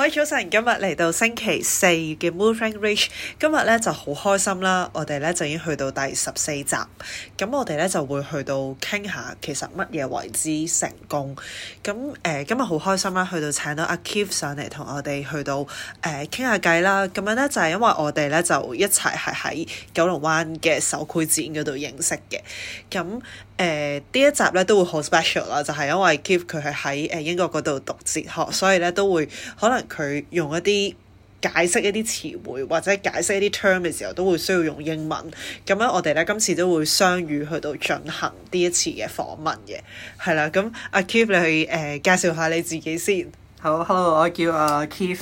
好，各位早晨，今日嚟到星期四嘅 Moving Reach，今日咧就好開心啦，我哋咧就已經去到第十四集，咁我哋咧就會去到傾下其實乜嘢為之成功，咁誒、呃、今日好開心啦，去到請到阿 Keith 上嚟同我哋去到誒傾下偈啦，咁樣咧就係、是、因為我哋咧就一齊係喺九龍灣嘅手繪展嗰度認識嘅，咁。誒呢、呃、一集咧都會好 special 啦，就係、是、因為 Keith 佢係喺誒英國嗰度讀哲學，所以咧都會可能 佢用一啲解釋一啲詞彙或者解釋一啲 term 嘅時候，都會需要用英文。咁樣我哋咧今次都會相遇去到進行呢一次嘅訪問嘅，係啦。咁阿 Keith 你去誒、呃、介紹下你自己先。好，hello，我叫阿 Keith。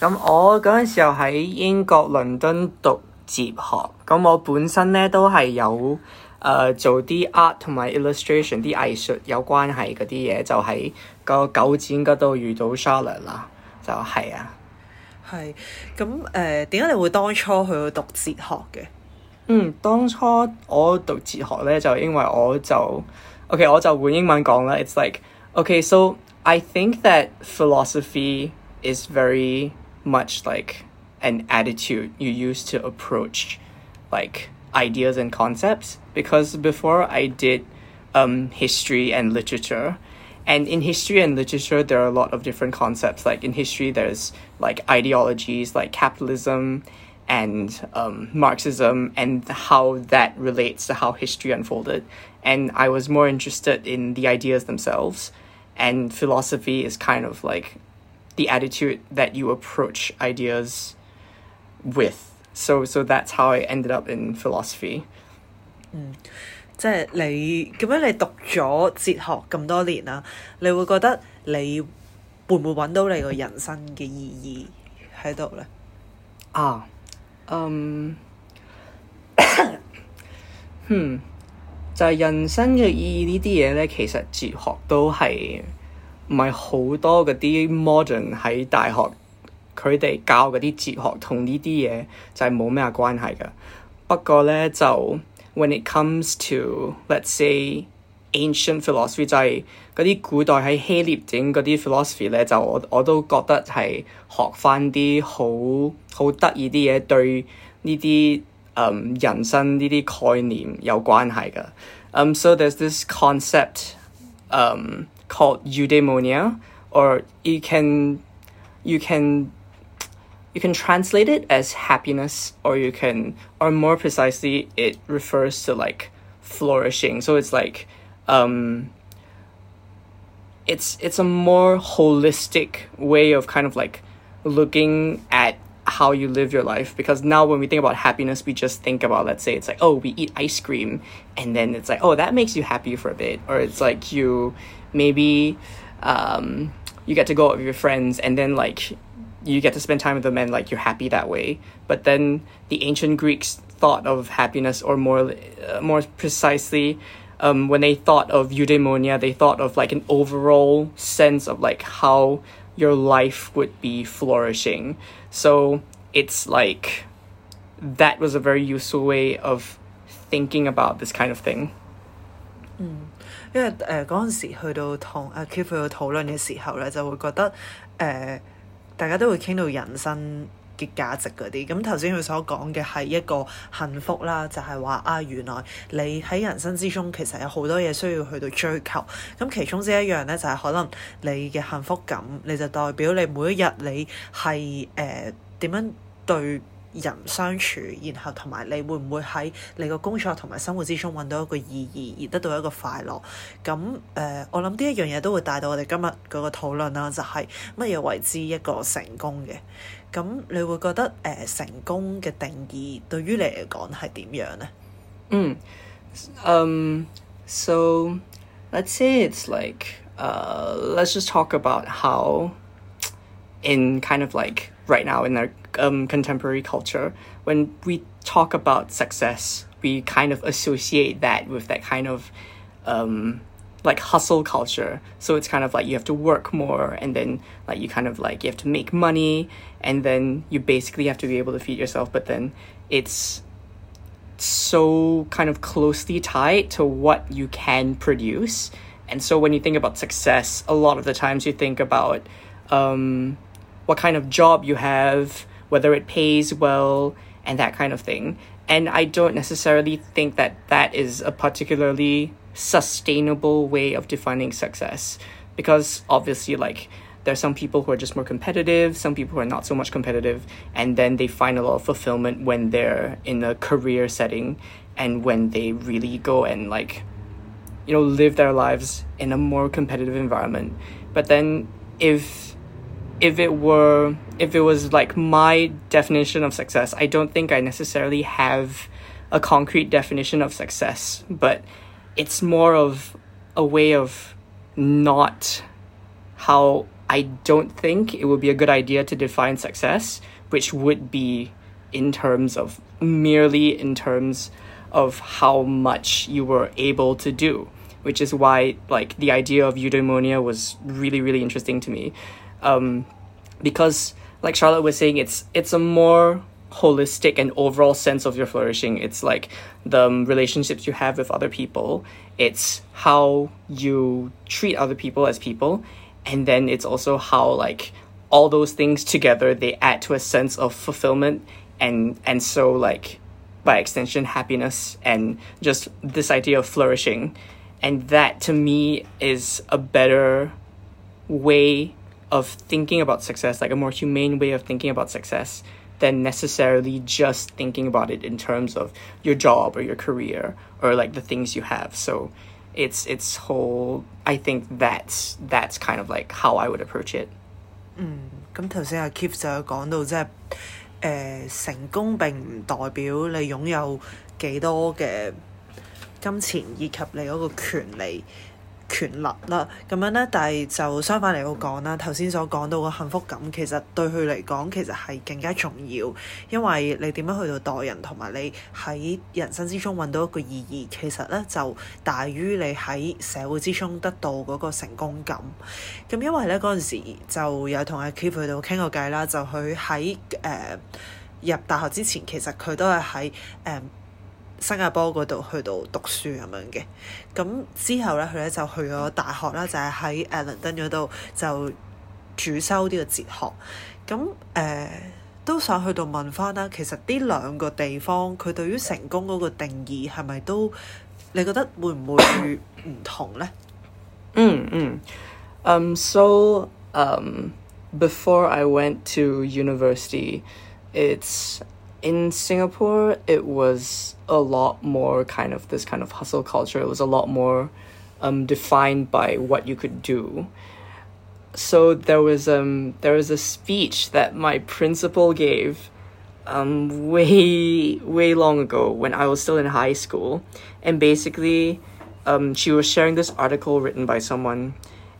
咁我嗰陣時候喺英國倫敦讀哲學，咁我本身咧都係有。誒、uh, 做啲 art 同埋 illustration 啲藝術有關係嗰啲嘢，就喺個九展嗰度遇到 Charlotte 啦， 就系、是、啊。系咁诶，点解、呃、你会当初去读哲学嘅？嗯，当初我读哲学咧，就因为我就 OK，我就换英文讲啦。It's like OK，so、okay, I think that philosophy is very much like an attitude you use to approach like ideas and concepts. because before I did um, history and literature. And in history and literature, there are a lot of different concepts. Like in history, there's like ideologies like capitalism and um, Marxism and how that relates to how history unfolded. And I was more interested in the ideas themselves. And philosophy is kind of like the attitude that you approach ideas with. So, so that's how I ended up in philosophy. 嗯，即係你咁樣，你讀咗哲學咁多年啦，你會覺得你會唔會揾到你個人生嘅意義喺度咧？啊，嗯，嗯，就係人生嘅意義呢啲嘢咧，其實哲學都係唔係好多嗰啲 modern 喺大學佢哋教嗰啲哲學同呢啲嘢就係冇咩關係㗎。不過咧就。 When it comes to let's say ancient philosophy，就系嗰啲古代喺希腊整嗰啲 philosophy 咧，就我我都觉得系学翻啲好好得意啲嘢，对呢啲嗯人生呢啲概念有关系嘅。Um, so there's this concept um, called eudaimonia, or you can you can you can translate it as happiness or you can or more precisely it refers to like flourishing. So it's like um it's it's a more holistic way of kind of like looking at how you live your life. Because now when we think about happiness we just think about let's say it's like oh we eat ice cream and then it's like oh that makes you happy for a bit. Or it's like you maybe um, you get to go out with your friends and then like you get to spend time with them and like you're happy that way. But then the ancient Greeks thought of happiness, or more uh, more precisely, um, when they thought of eudaimonia, they thought of like an overall sense of like how your life would be flourishing. So it's like that was a very useful way of thinking about this kind of thing. 嗯，因为诶嗰阵时去到同阿 Keith 去讨论嘅时候咧，就会觉得诶。呃 大家都會傾到人生嘅價值嗰啲，咁頭先佢所講嘅係一個幸福啦，就係話啊，原來你喺人生之中其實有好多嘢需要去到追求，咁其中之一樣咧就係可能你嘅幸福感，你就代表你每一日你係誒點樣對 人相處，然後同埋你會唔會喺你個工作同埋生活之中揾到一個意義，而得到一個快樂？咁誒、呃，我諗呢一樣嘢都會帶到我哋今日嗰個討論啦，就係乜嘢為之一個成功嘅？咁你會覺得誒、呃、成功嘅定義對於你嚟講係點樣呢？嗯，嗯、um,，so let's say it's like, uh, let's just talk about how in kind of like right now in our um, contemporary culture, when we talk about success, we kind of associate that with that kind of um, like hustle culture. So it's kind of like you have to work more, and then like you kind of like you have to make money, and then you basically have to be able to feed yourself. But then it's so kind of closely tied to what you can produce. And so when you think about success, a lot of the times you think about um, what kind of job you have, whether it pays well, and that kind of thing. And I don't necessarily think that that is a particularly sustainable way of defining success because obviously like there's some people who are just more competitive, some people who are not so much competitive, and then they find a lot of fulfillment when they're in a career setting and when they really go and like you know live their lives in a more competitive environment. But then if if it were if it was like my definition of success, I don't think I necessarily have a concrete definition of success, but it's more of a way of not how I don't think it would be a good idea to define success, which would be in terms of merely in terms of how much you were able to do, which is why like the idea of eudaimonia was really really interesting to me, um, because like Charlotte was saying, it's it's a more holistic and overall sense of your flourishing. It's like the um, relationships you have with other people. It's how you treat other people as people, and then it's also how like all those things together they add to a sense of fulfillment and and so like by extension happiness and just this idea of flourishing and that to me is a better way of thinking about success like a more humane way of thinking about success than necessarily just thinking about it in terms of your job or your career or like the things you have so it's it's whole I think that's that's kind of like how I would approach it 咁头先阿 Keith 就有讲到，即系诶、呃成功并唔代表你拥有几多嘅金钱以及你嗰个权利。 權力啦，咁樣咧，但係就相反嚟講啦，頭先所講到嘅幸福感，其實對佢嚟講其實係更加重要，因為你點樣去到待人，同埋你喺人生之中揾到一個意義，其實咧就大於你喺社會之中得到嗰個成功感。咁因為咧嗰陣時就有同阿 Keep 去到傾過偈啦，就佢喺誒入大學之前，其實佢都係喺誒。 新加坡嗰度去到讀書咁樣嘅，咁之後咧佢咧就去咗大學啦，就係喺誒倫敦嗰度就主修呢個哲學。咁誒、呃都想去到問翻啦，其實呢兩個地方佢對於成功嗰個定義係咪都你覺得會唔會唔同咧？ Mm, mm. Um, so, um, before I went to university, it's in Singapore, it was a lot more kind of this kind of hustle culture. It was a lot more um, defined by what you could do. So there was um there was a speech that my principal gave um way way long ago when I was still in high school, and basically, um she was sharing this article written by someone,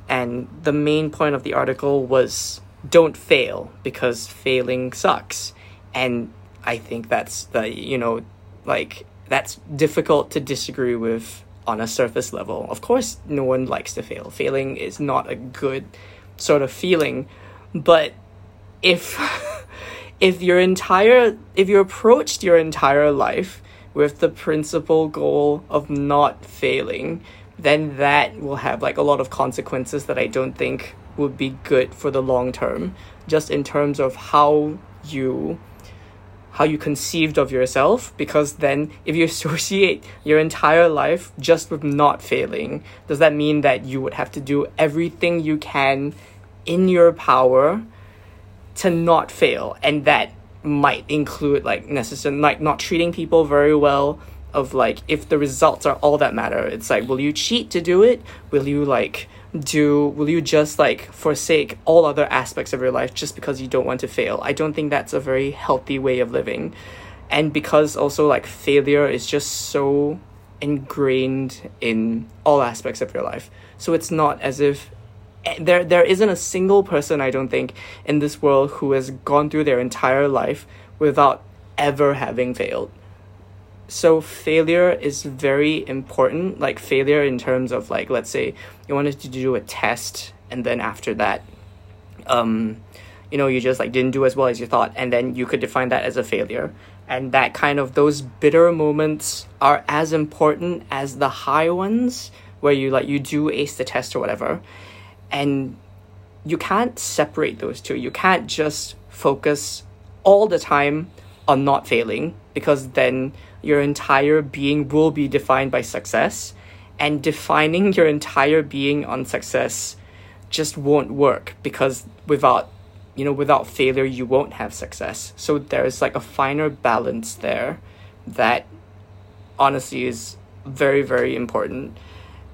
and the main point of the article was don't fail because failing sucks, and I think that's the you know like that's difficult to disagree with on a surface level. Of course, no one likes to fail. Failing is not a good sort of feeling, but if if your entire if you approached your entire life with the principal goal of not failing, then that will have like a lot of consequences that I don't think would be good for the long term. Just in terms of how you how you conceived of yourself because then if you associate your entire life just with not failing does that mean that you would have to do everything you can in your power to not fail? And that might include like necessary like not treating people very well of like if the results are all that matter it's like will you cheat to do it? Will you like do will you just like forsake all other aspects of your life just because you don't want to fail? I don't think that's a very healthy way of living. And because also like failure is just so ingrained in all aspects of your life. So it's not as if eh, there there isn't a single person I don't think in this world who has gone through their entire life without ever having failed. So failure is very important, like failure in terms of like let's say you wanted to do a test and then after that um you know you just like didn't do as well as you thought and then you could define that as a failure. And that kind of those bitter moments are as important as the high ones where you like you do ace the test or whatever and you can't separate those two. You can't just focus all the time on not failing because then your entire being will be defined by success and defining your entire being on success just won't work because without you know without failure you won't have success. So there's like a finer balance there that honestly is very very important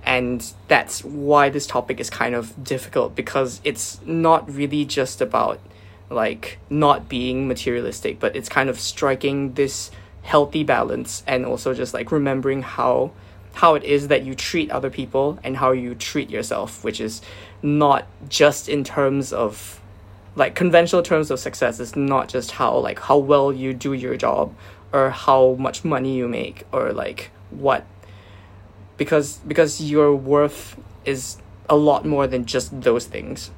and that's why this topic is kind of difficult because it's not really just about like not being materialistic but it's kind of striking this healthy balance and also just like remembering how how it is that you treat other people and how you treat yourself which is not just in terms of like conventional terms of success is not just how like how well you do your job or how much money you make or like what because because your worth is a lot more than just those things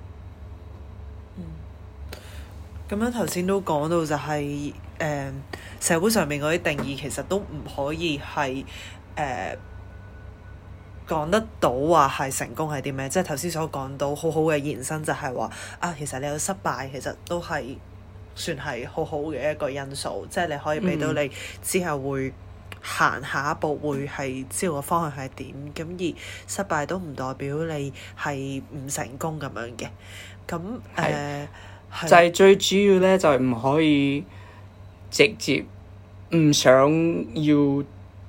咁样头先都讲到就系、 誒、社會上面嗰啲定義其實都唔可以係誒、講得到話係成功係啲咩，即係頭先所講到好好嘅延伸就係話啊，其實你有失敗其實都係算係好好嘅一個因素，即係你可以俾到你之後會行下一步會係知道個方向係點，咁而失敗都唔代表你係唔成功咁樣嘅。咁誒係就係最主要咧，就係唔可以 直接唔想要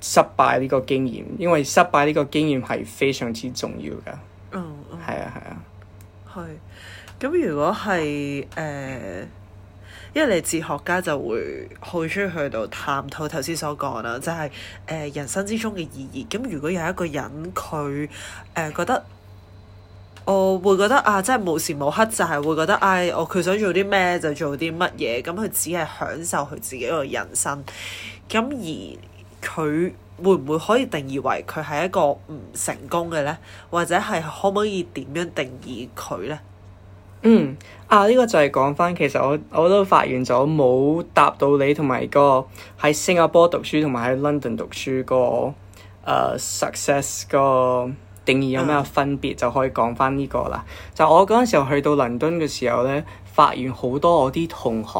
失敗呢個經驗，因為失敗呢個經驗係非常之重要噶。嗯嗯。係啊係啊，係，咁如果係誒、呃因為你哲學家就會好中意去到探討頭先所講啦，就係、誒、人生之中嘅意義。咁如果有一個人佢誒、呃、覺得， 我會覺得啊，即係無時無刻就係會覺得，唉、我佢想做啲咩就做啲乜嘢，咁佢只係享受佢自己個人生。咁而佢會唔會可以定義為佢係一個唔成功嘅咧？或者係可唔可以點樣定義佢咧？嗯啊，呢、個就係講翻，其實我我都發現咗冇答到你同埋個喺新加坡讀書同埋喺 London 讀書個誒、呃 success 個 定義有咩分別，就可以講翻呢個啦。就我嗰陣時候去到倫敦嘅時候咧，發現好多我啲同學，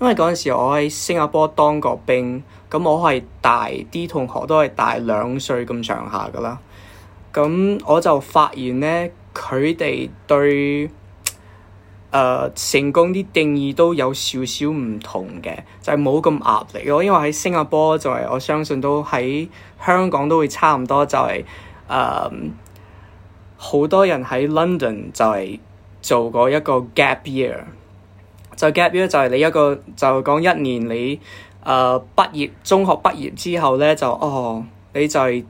因為嗰陣時我喺新加坡當過兵，咁我係大啲同學都係大兩歲咁上下噶啦。咁我就發現咧，佢哋對誒、呃成功啲定義都有少少唔同嘅，就係冇咁壓力咯。因為喺新加坡就係、我相信都喺香港都會差唔多，就係誒 好多人喺 London 就系做过一个 gap year。就 gap year 就系你一个就讲一年你诶、呃、毕业中学毕业之后咧就哦你就系、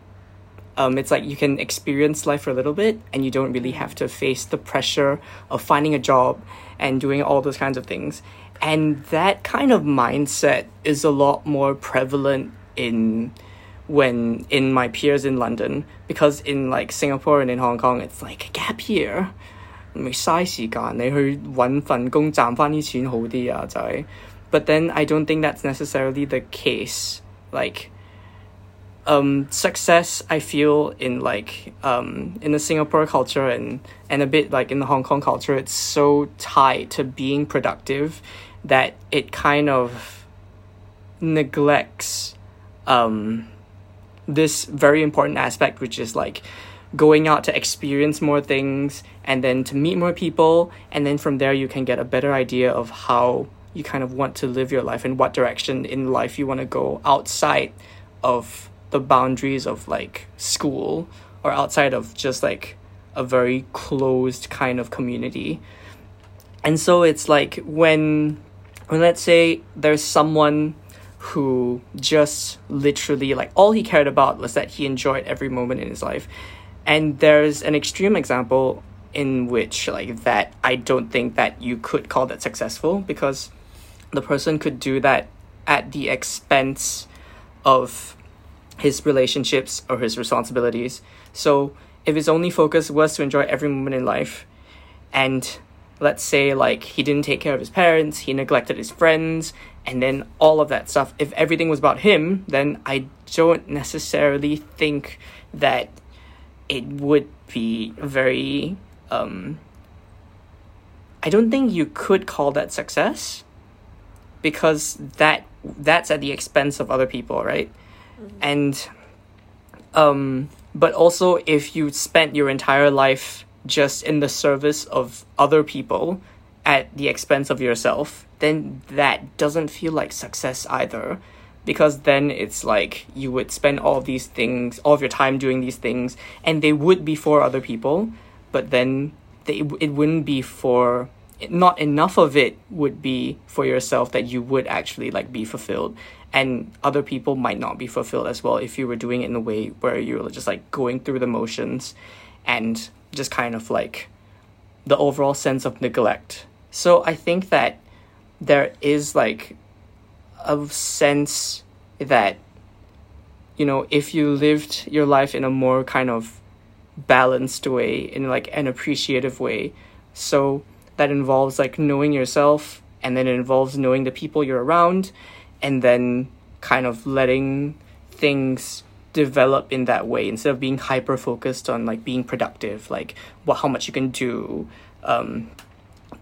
um, it's like you can experience life for a little bit and you don't really have to face the pressure of finding a job and doing all those kinds of things. And that kind of mindset is a lot more prevalent in when in my peers in London because in like Singapore and in Hong Kong it's like gap year 咪嘥时间，你去揾份工赚翻啲钱好啲啊，就系。But then I don't think that's necessarily the case. Like um, success I feel in like um, in the Singapore culture and and a bit like in the Hong Kong culture, it's so tied to being productive that it kind of neglects um, this very important aspect, which is like going out to experience more things and then to meet more people, and then from there you can get a better idea of how you kind of want to live your life and what direction in life you want to go outside of the boundaries of like school or outside of just like a very closed kind of community. And so it's like when when let's say there's someone who just literally like all he cared about was that he enjoyed every moment in his life. And there's an extreme example in which like that I don't think that you could call that successful because the person could do that at the expense of his relationships or his responsibilities. So if his only focus was to enjoy every moment in life and let's say like he didn't take care of his parents, he neglected his friends, and then all of that stuff. If everything was about him, then I don't necessarily think that it would be very um I don't think you could call that success because that that's at the expense of other people, right? And um but also if you spent your entire life just in the service of other people at the expense of yourself, then that doesn't feel like success either. Because then it's like you would spend all of these things, all of your time doing these things, and they would be for other people, but then they, it wouldn't be for not enough of it would be for yourself that you would actually like be fulfilled and other people might not be fulfilled as well if you were doing it in a way where you're just like going through the motions and just kind of like the overall sense of neglect so i think that there is like a sense that you know if you lived your life in a more kind of balanced way in like an appreciative way so that involves like knowing yourself and then it involves knowing the people you're around and then kind of letting things develop in that way instead of being hyper focused on like being productive like what how much you can do um,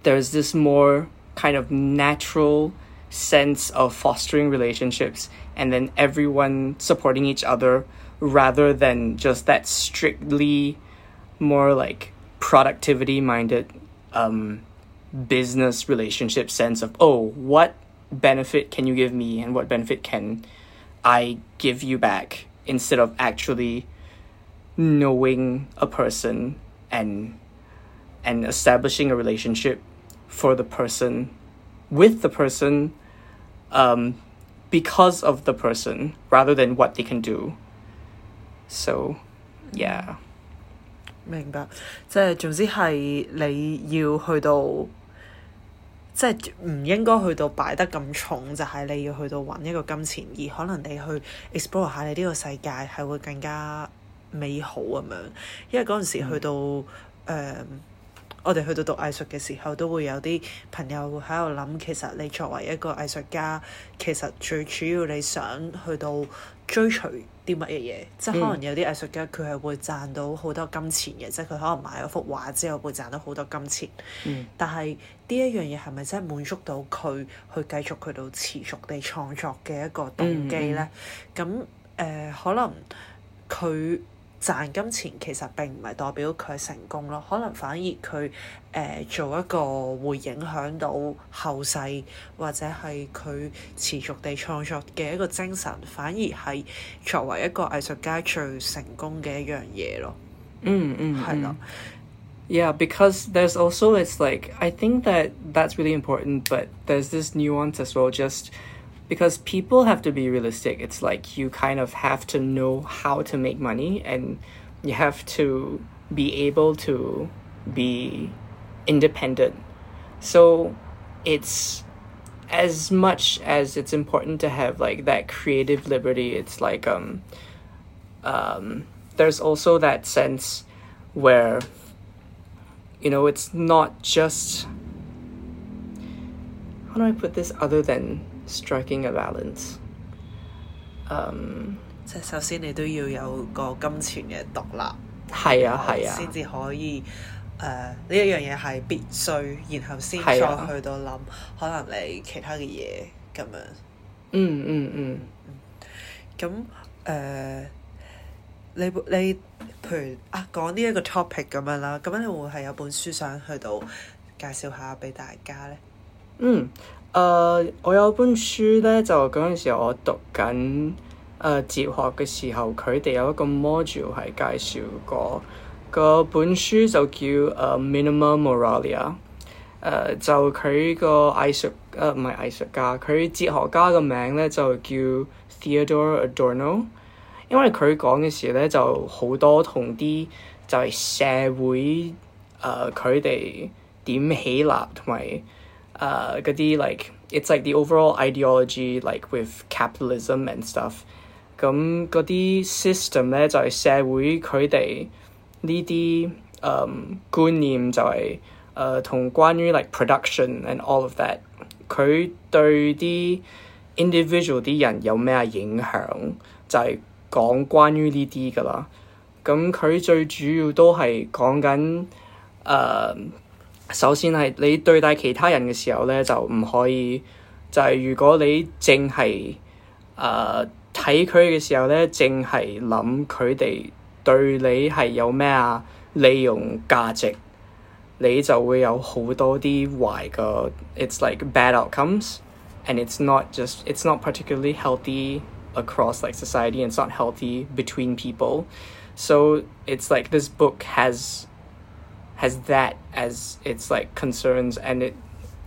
there's this more kind of natural sense of fostering relationships and then everyone supporting each other rather than just that strictly more like productivity minded um, business relationship sense of oh what benefit can you give me and what benefit can I give you back? Instead of actually knowing a person and and establishing a relationship for the person with the person um, because of the person rather than what they can do so yeah 明白，即系总之系你要去到，即系唔应该去到摆得咁重，就系、你要去到揾一个金钱，而可能你去 explore 下你呢个世界系会更加美好咁样。因为嗰阵时去到诶、呃 我哋去到讀藝術嘅時候，都會有啲朋友喺度諗，其實你作為一個藝術家，其實最主要你想去到追隨啲乜嘢嘢，即係可能有啲藝術家佢係會賺到好多金錢嘅，即係佢可能買咗幅畫之後會賺到好多金錢。嗯但係呢一樣嘢係咪真係滿足到佢去繼續去到持續地創作嘅一個動機咧？咁誒、呃可能佢 賺金錢其實並唔係代表佢係成功咯，可能反而佢誒、呃做一個會影響到後世或者係佢持續地創作嘅一個精神，反而係作為一個藝術家最成功嘅一樣嘢咯，嗯嗯係啦。 Yeah, because there's also it's like I think that that's really important, but there's this nuance as well. Just because people have to be realistic, it's like you kind of have to know how to make money, and you have to be able to be independent. So it's as much as it's important to have like that creative liberty. It's like um um there's also that sense where you know, it's not just. How do I put this other than striking a balance? Um, 即係首先你都要有個金錢嘅獨立。係啊係啊先至可以誒呢一樣嘢係必須，然後先再係啊去到諗可能你其他嘅嘢咁樣。嗯嗯嗯咁誒、呃你你譬如啊講呢一個 topic 咁樣啦，咁樣你會唔會係有本書想去到介紹下俾大家咧？嗯， 誒、我有本書咧，就嗰陣時我讀緊誒、哲學嘅時候，佢哋有一個 module 係介紹過，個本書就叫誒、Minima Moralia。誒、就佢個藝術誒唔係藝術家，佢哲學家嘅名咧就叫 Theodore Adorno。因為佢講嘅時咧就好多同啲就係社會誒佢哋點起立同埋 诶嗰啲 like it's like the overall ideology like with capitalism and stuff。咁嗰啲 system 咧就系、社会佢哋呢啲诶观念就系诶同关于 like production and all of that，佢对啲 individual 啲人有咩影响，就系、讲关于呢啲噶啦。咁佢最主要都系讲紧诶 首先系你对待其他人嘅时候咧，就唔可以就系、如果你净系诶睇佢嘅时候咧，净系谂佢哋对你系有咩啊利用价值，你就会有好多啲坏嘅，it's like bad outcomes。and it's not just it's not particularly healthy across like society and it's not healthy between people so it's like this book has has that as its like concerns and it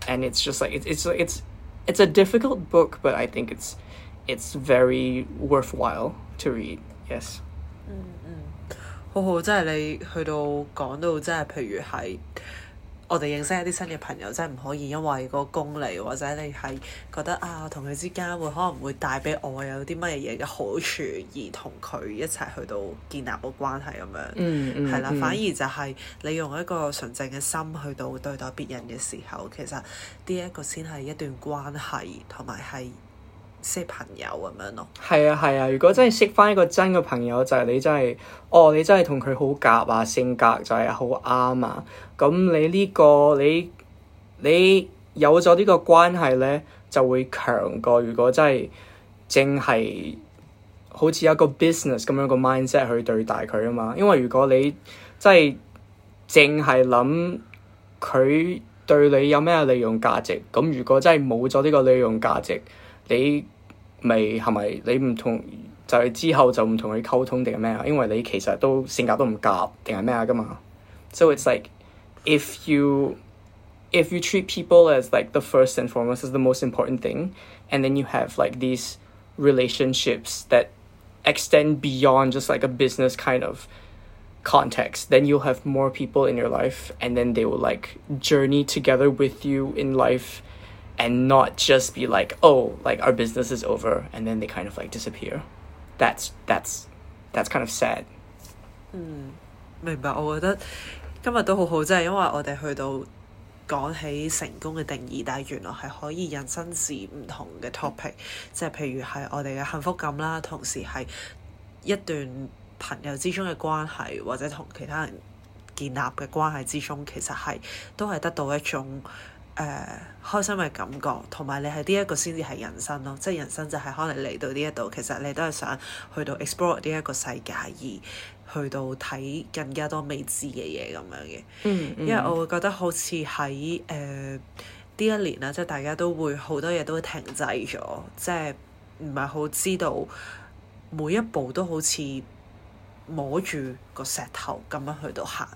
and it's just like it's it's it's it's a difficult book but i think it's it's very worthwhile to read yes 好好，即系你去到讲到即系譬如系 我哋認識一啲新嘅朋友，真係唔可以因為個功利或者你係覺得啊，同佢之間會可能會帶俾我有啲乜嘢嘢嘅好處，而同佢一齊去到建立個關係咁樣。嗯嗯係啦，嗯反而就係你用一個純正嘅心去到對待別人嘅時候，其實呢一個先係一段關係，同埋係 識朋友咁樣咯。係啊係啊，如果真係識翻一個真嘅朋友，就係、你真係，哦，你真係同佢好夾啊，性格就係好啱啊。咁你呢、個你你有咗呢個關係咧，就會強過如果真係淨係好似一個 business 咁樣個 mindset 去對待佢啊嘛。因為如果你真係淨係諗佢對你有咩利用價值，咁如果真係冇咗呢個利用價值，你 咪系咪你唔同就系之后就唔同佢沟通定系咩啊？因为你其实都性格都唔夹定系咩啊噶嘛。So it's like if you if you treat people as like the first and foremost as the most important thing, and then you have like these relationships that extend beyond just like a business kind of context, then you'll have more people in your life, and then they will like journey together with you in life and not just be like, oh, like our business is over, and then they kind of like disappear. That's that's that's kind of sad. 明白，我觉得今日都好好，即系因为我哋去到讲起成功嘅定义，但系原来系可以引申至唔同嘅 topic，即系譬如系我哋嘅幸福感啦，同时系一段朋友之中嘅关系，或者同其他人建立嘅关系之中，其实系都系得到一种 誒、呃、開心嘅感覺，同埋你係呢一個先至係人生咯，即係人生就係可能嚟到呢一度，其實你都係想去到 explore 呢一個世界，而去到睇更加多未知嘅嘢咁樣嘅。嗯因為我會覺得好似喺誒呢一年啦，即係大家都會好多嘢都會停滯咗，即係唔係好知道每一步都好似摸住個石頭咁樣去到行。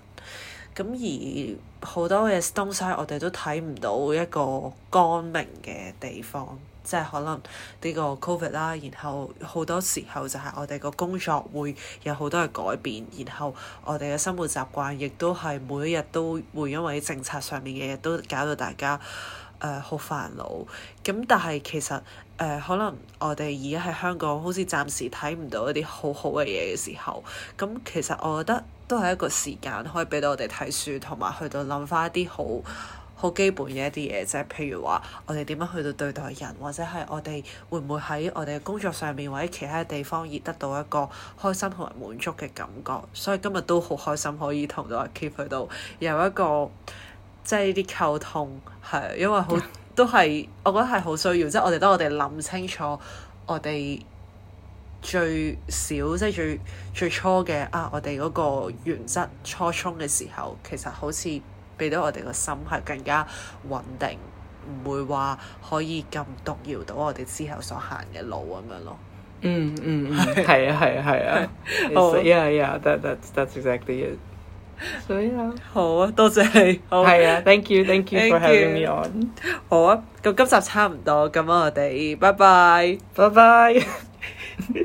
咁而好多嘅東西，我哋都睇唔到一個光明嘅地方，即係可能呢個 Covid 啦，然後好多時候就係我哋個工作會有好多嘅改變，然後我哋嘅生活習慣亦都係每一日都會因為政策上面嘅嘢都搞到大家 誒好、煩惱。咁但係其實誒、呃可能我哋而家喺香港好似暫時睇唔到一啲好好嘅嘢嘅時候，咁其實我覺得都係一個時間可以俾到我哋睇書，同埋去到諗翻一啲好好基本嘅一啲嘢，即係譬如話我哋點樣去到對待人，或者係我哋會唔會喺我哋嘅工作上面或者其他地方而得到一個開心同埋滿足嘅感覺。所以今日都好開心可以同到阿 Keep 去到有一個 即係呢啲溝通，係因為好都係我覺得係好需要，即係我哋當我哋諗清楚我哋。最少即係最最初嘅啊，我哋嗰個原則初衷嘅時候，其實好似俾到我哋個心係更加穩定，唔會話可以咁動搖到我哋之後所行嘅路咁樣咯。嗯嗯嗯，係啊係啊係啊。好 It's- Yeah yeah that that's that's exactly it. So yeah. 好啊，多謝你。好係啊，thank you thank you for Thank having you. me on. 好啊，咁今集差唔多，咁我哋拜拜。 Bye bye.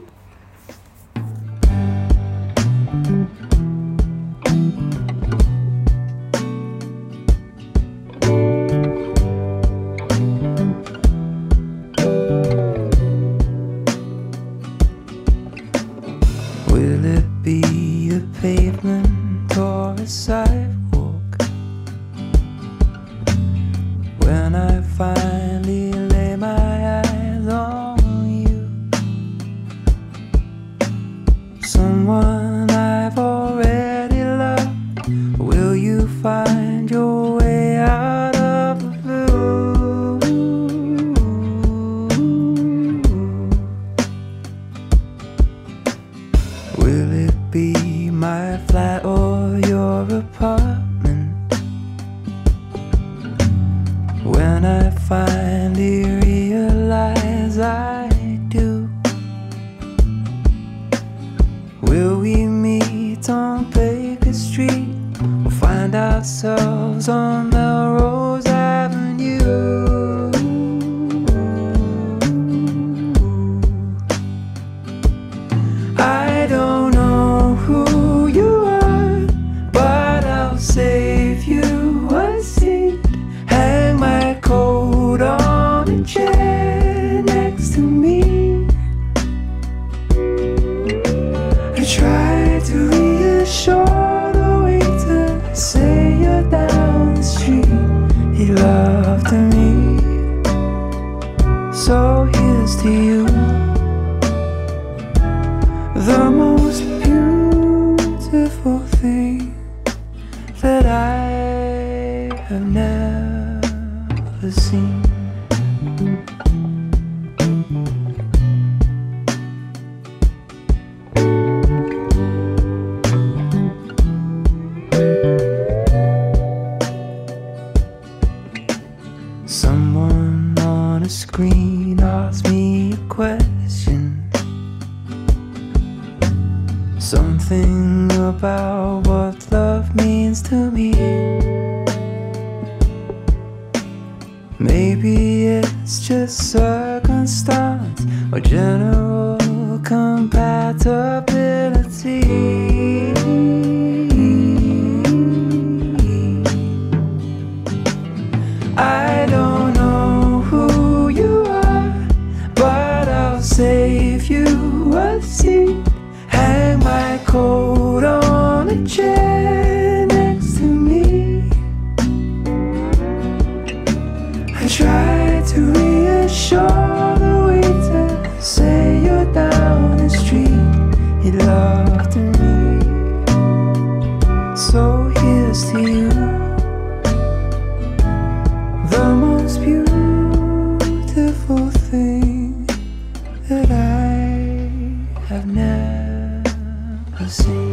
just circumstance or general compatibility. see.